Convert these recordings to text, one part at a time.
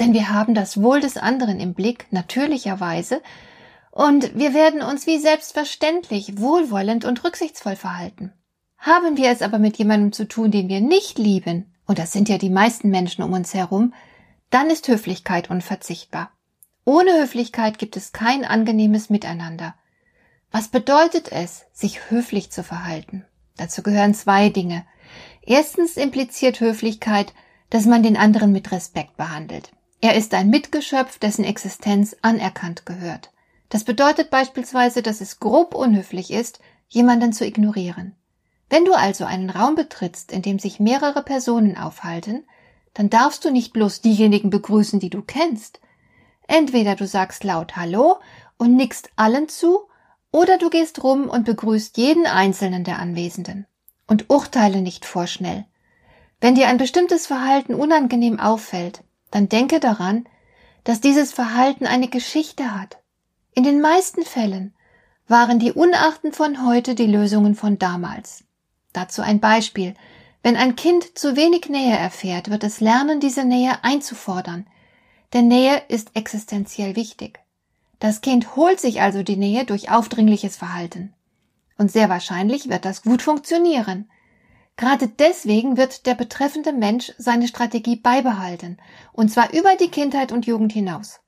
denn wir haben das Wohl des anderen im Blick, natürlicherweise, und wir werden uns wie selbstverständlich wohlwollend und rücksichtsvoll verhalten. Haben wir es aber mit jemandem zu tun, den wir nicht lieben, und das sind ja die meisten Menschen um uns herum, dann ist Höflichkeit unverzichtbar. Ohne Höflichkeit gibt es kein angenehmes Miteinander. Was bedeutet es, sich höflich zu verhalten? Dazu gehören zwei Dinge. Erstens impliziert Höflichkeit, dass man den anderen mit Respekt behandelt. Er ist ein Mitgeschöpf, dessen Existenz anerkannt gehört. Das bedeutet beispielsweise, dass es grob unhöflich ist, jemanden zu ignorieren. Wenn du also einen Raum betrittst, in dem sich mehrere Personen aufhalten, dann darfst du nicht bloß diejenigen begrüßen, die du kennst. Entweder du sagst laut Hallo und nickst allen zu, oder du gehst rum und begrüßt jeden einzelnen der Anwesenden. Und urteile nicht vorschnell. Wenn dir ein bestimmtes Verhalten unangenehm auffällt, dann denke daran, dass dieses Verhalten eine Geschichte hat. In den meisten Fällen waren die Unachten von heute die Lösungen von damals. Dazu ein Beispiel. Wenn ein Kind zu wenig Nähe erfährt, wird es lernen, diese Nähe einzufordern. Denn Nähe ist existenziell wichtig. Das Kind holt sich also die Nähe durch aufdringliches Verhalten. Und sehr wahrscheinlich wird das gut funktionieren. Gerade deswegen wird der betreffende Mensch seine Strategie beibehalten, und zwar über die Kindheit und Jugend hinaus.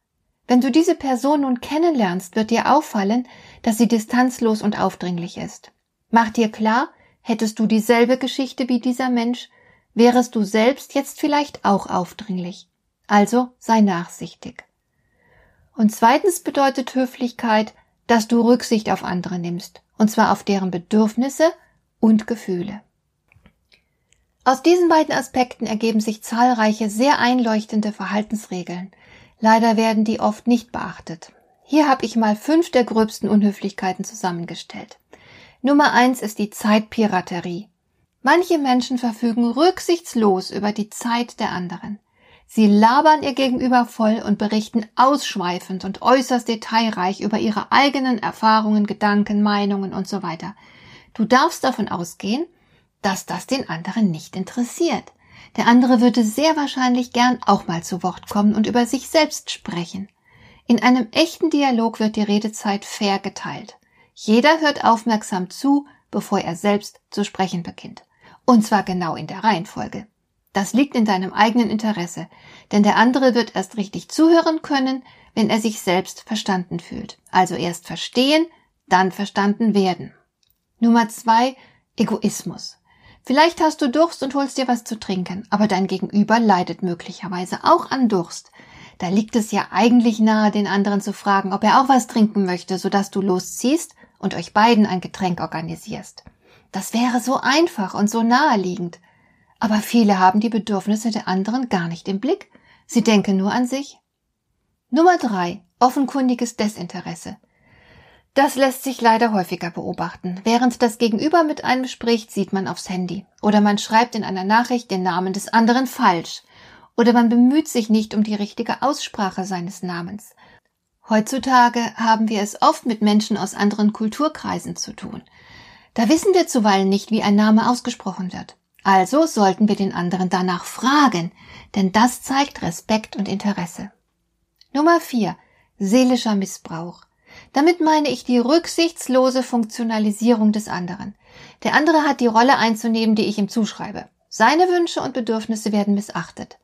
Wenn du diese Person nun kennenlernst, wird dir auffallen, dass sie distanzlos und aufdringlich ist. Mach dir klar, hättest du dieselbe Geschichte wie dieser Mensch, wärest du selbst jetzt vielleicht auch aufdringlich. Also sei nachsichtig. Und zweitens bedeutet Höflichkeit, dass du Rücksicht auf andere nimmst, und zwar auf deren Bedürfnisse und Gefühle. Aus diesen beiden Aspekten ergeben sich zahlreiche sehr einleuchtende Verhaltensregeln. Leider werden die oft nicht beachtet. Hier habe ich mal fünf der gröbsten Unhöflichkeiten zusammengestellt. Nummer eins ist die Zeitpiraterie. Manche Menschen verfügen rücksichtslos über die Zeit der anderen. Sie labern ihr Gegenüber voll und berichten ausschweifend und äußerst detailreich über ihre eigenen Erfahrungen, Gedanken, Meinungen und so weiter. Du darfst davon ausgehen, dass das den anderen nicht interessiert. Der andere würde sehr wahrscheinlich gern auch mal zu Wort kommen und über sich selbst sprechen. In einem echten Dialog wird die Redezeit fair geteilt. Jeder hört aufmerksam zu, bevor er selbst zu sprechen beginnt. Und zwar genau in der Reihenfolge. Das liegt in deinem eigenen Interesse, denn der andere wird erst richtig zuhören können, wenn er sich selbst verstanden fühlt. Also erst verstehen, dann verstanden werden. Nummer zwei, Egoismus. Vielleicht hast du Durst und holst dir was zu trinken, aber dein Gegenüber leidet möglicherweise auch an Durst. Da liegt es ja eigentlich nahe, den anderen zu fragen, ob er auch was trinken möchte, sodass du losziehst und euch beiden ein Getränk organisierst. Das wäre so einfach und so naheliegend. Aber viele haben die Bedürfnisse der anderen gar nicht im Blick. Sie denken nur an sich. Nummer drei. Offenkundiges Desinteresse. Das lässt sich leider häufiger beobachten. Während das Gegenüber mit einem spricht, sieht man aufs Handy. Oder man schreibt in einer Nachricht den Namen des anderen falsch. Oder man bemüht sich nicht um die richtige Aussprache seines Namens. Heutzutage haben wir es oft mit Menschen aus anderen Kulturkreisen zu tun. Da wissen wir zuweilen nicht, wie ein Name ausgesprochen wird. Also sollten wir den anderen danach fragen, denn das zeigt Respekt und Interesse. Nummer vier: Seelischer Missbrauch. Damit meine ich die rücksichtslose Funktionalisierung des anderen. Der andere hat die Rolle einzunehmen, die ich ihm zuschreibe. Seine Wünsche und Bedürfnisse werden missachtet.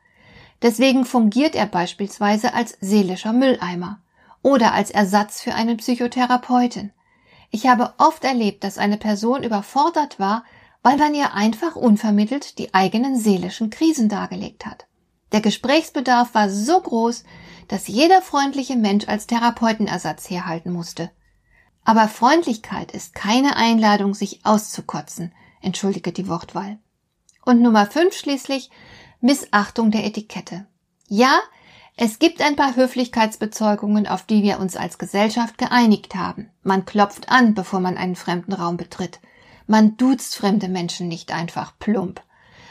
Deswegen fungiert er beispielsweise als seelischer Mülleimer oder als Ersatz für einen Psychotherapeuten. Ich habe oft erlebt, dass eine Person überfordert war, weil man ihr einfach unvermittelt die eigenen seelischen Krisen dargelegt hat. Der Gesprächsbedarf war so groß, dass jeder freundliche Mensch als Therapeutenersatz herhalten musste. Aber Freundlichkeit ist keine Einladung, sich auszukotzen, entschuldige die Wortwahl. Und Nummer fünf schließlich Missachtung der Etikette. Ja, Es gibt ein paar Höflichkeitsbezeugungen, auf die wir uns als Gesellschaft geeinigt haben. Man klopft an, bevor man einen fremden Raum betritt. Man duzt fremde Menschen nicht einfach plump.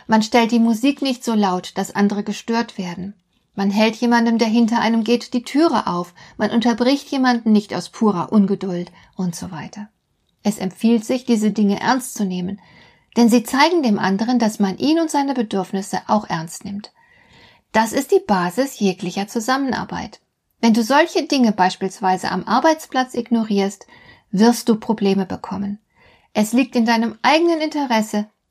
Man stellt die Musik nicht so laut, dass andere gestört werden. Man hält jemandem, der hinter einem geht, die Türe auf. Man unterbricht jemanden nicht aus purer Ungeduld und so weiter. Es empfiehlt sich, diese Dinge ernst zu nehmen, denn sie zeigen dem anderen, dass man ihn und seine Bedürfnisse auch ernst nimmt. Das ist die Basis jeglicher Zusammenarbeit. Wenn du solche Dinge beispielsweise am Arbeitsplatz ignorierst, wirst du Probleme bekommen. Es liegt in deinem eigenen Interesse,